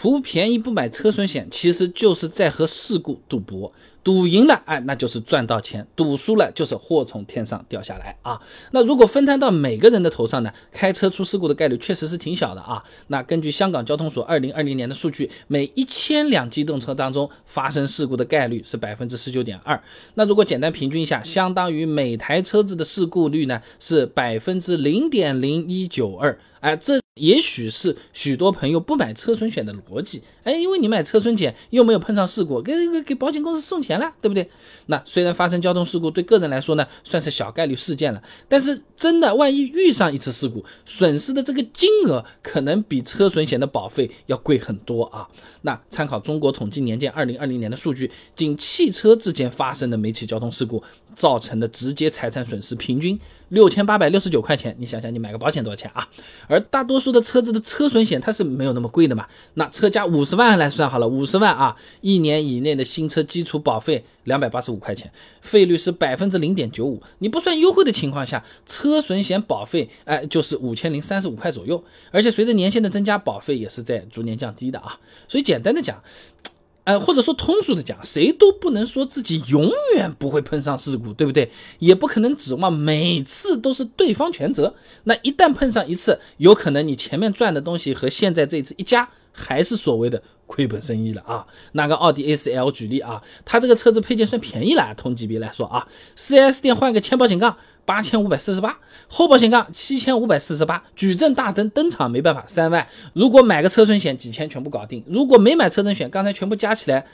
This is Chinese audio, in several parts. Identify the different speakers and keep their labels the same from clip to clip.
Speaker 1: 图便宜不买车损险，其实就是在和事故赌博。赌赢了，哎，那就是赚到钱；赌输了，就是祸从天上掉下来啊。那如果分摊到每个人的头上呢？开车出事故的概率确实是挺小的啊。那根据香港交通所二零二零年的数据，每一千辆机动车当中发生事故的概率是百分之十九点二。那如果简单平均一下，相当于每台车子的事故率呢是百分之零点零一九二。哎，这也许是许多朋友不买车损险的逻辑。哎，因为你买车损险又没有碰上事故，给给给保险公司送钱了，对不对？那虽然发生交通事故对个人来说呢算是小概率事件了，但是真的万一遇上一次事故，损失的这个金额可能比车损险的保费要贵很多啊。那参考中国统计年鉴二零二零年的数据，仅汽车之间发生的每起交通事故造成的直接财产损失平均六千八百六十九块钱。你想想，你买个保险多少钱啊？而大多数的车子的车损险它是没有那么贵的嘛？那车价五十万来算好了，五十万啊，一年以内的新车基础保费两百八十五块钱，费率是百分之零点九五。你不算优惠的情况下，车损险保费哎就是五千零三十五块左右。而且随着年限的增加，保费也是在逐年降低的啊。所以简单的讲。呃，或者说通俗的讲，谁都不能说自己永远不会碰上事故，对不对？也不可能指望每次都是对方全责。那一旦碰上一次，有可能你前面赚的东西和现在这次一加，还是所谓的亏本生意了啊。拿个奥迪 A4L 举例啊，它这个车子配件算便宜了，同级别来说啊，4S 店换个前保险杠。八千五百四十八，后保险杠七千五百四十八，矩阵大灯登场没办法三万。如果买个车损险，几千全部搞定。如果没买车损险，刚才全部加起来，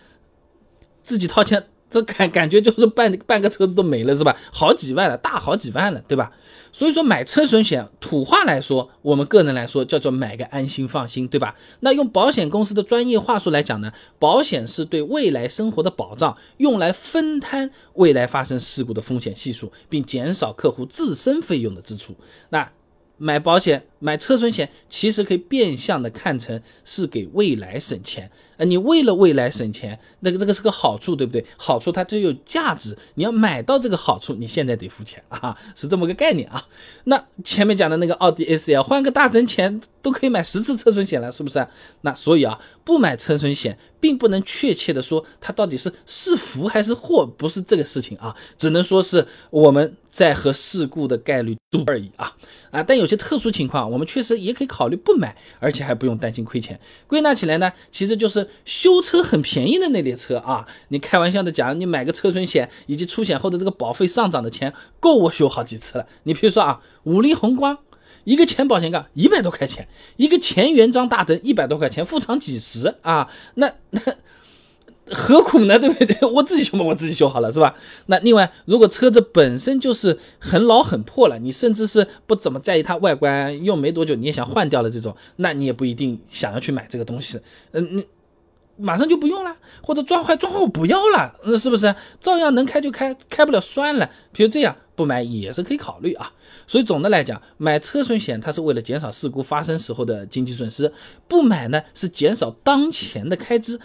Speaker 1: 自己掏钱。这感感觉就是半半个车子都没了是吧？好几万了，大好几万了，对吧？所以说买车损险，土话来说，我们个人来说叫做买个安心放心，对吧？那用保险公司的专业话术来讲呢，保险是对未来生活的保障，用来分摊未来发生事故的风险系数，并减少客户自身费用的支出。那买保险。买车损险其实可以变相的看成是给未来省钱，呃，你为了未来省钱，那个这个是个好处，对不对？好处它就有价值，你要买到这个好处，你现在得付钱啊，是这么个概念啊。那前面讲的那个奥迪 A4L 换个大灯钱都可以买十次车损险了，是不是？那所以啊，不买车损险，并不能确切的说它到底是是福还是祸，不是这个事情啊，只能说是我们在和事故的概率赌而已啊啊，但有些特殊情况。我们确实也可以考虑不买，而且还不用担心亏钱。归纳起来呢，其实就是修车很便宜的那列车啊。你开玩笑的讲，你买个车损险以及出险后的这个保费上涨的钱，够我修好几次了。你比如说啊，五菱宏光一个前保险杠一百多块钱，一个前原装大灯一百多块钱，副厂几十啊，那那。何苦呢？对不对？我自己修嘛，我自己修好了，是吧？那另外，如果车子本身就是很老很破了，你甚至是不怎么在意它外观，用没多久你也想换掉了这种，那你也不一定想要去买这个东西。嗯，你马上就不用了，或者撞坏撞坏我不要了，那是不是照样能开就开，开不了算了。比如这样不买也是可以考虑啊。所以总的来讲，买车损险它是为了减少事故发生时候的经济损失，不买呢是减少当前的开支。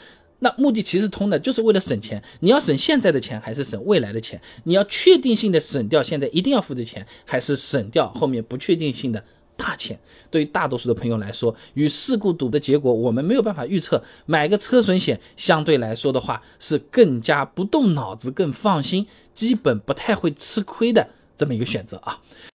Speaker 1: 那目的其实通的，就是为了省钱。你要省现在的钱，还是省未来的钱？你要确定性的省掉现在一定要付的钱，还是省掉后面不确定性的大钱？对于大多数的朋友来说，与事故赌的结果，我们没有办法预测。买个车损险，相对来说的话，是更加不动脑子、更放心，基本不太会吃亏的这么一个选择啊。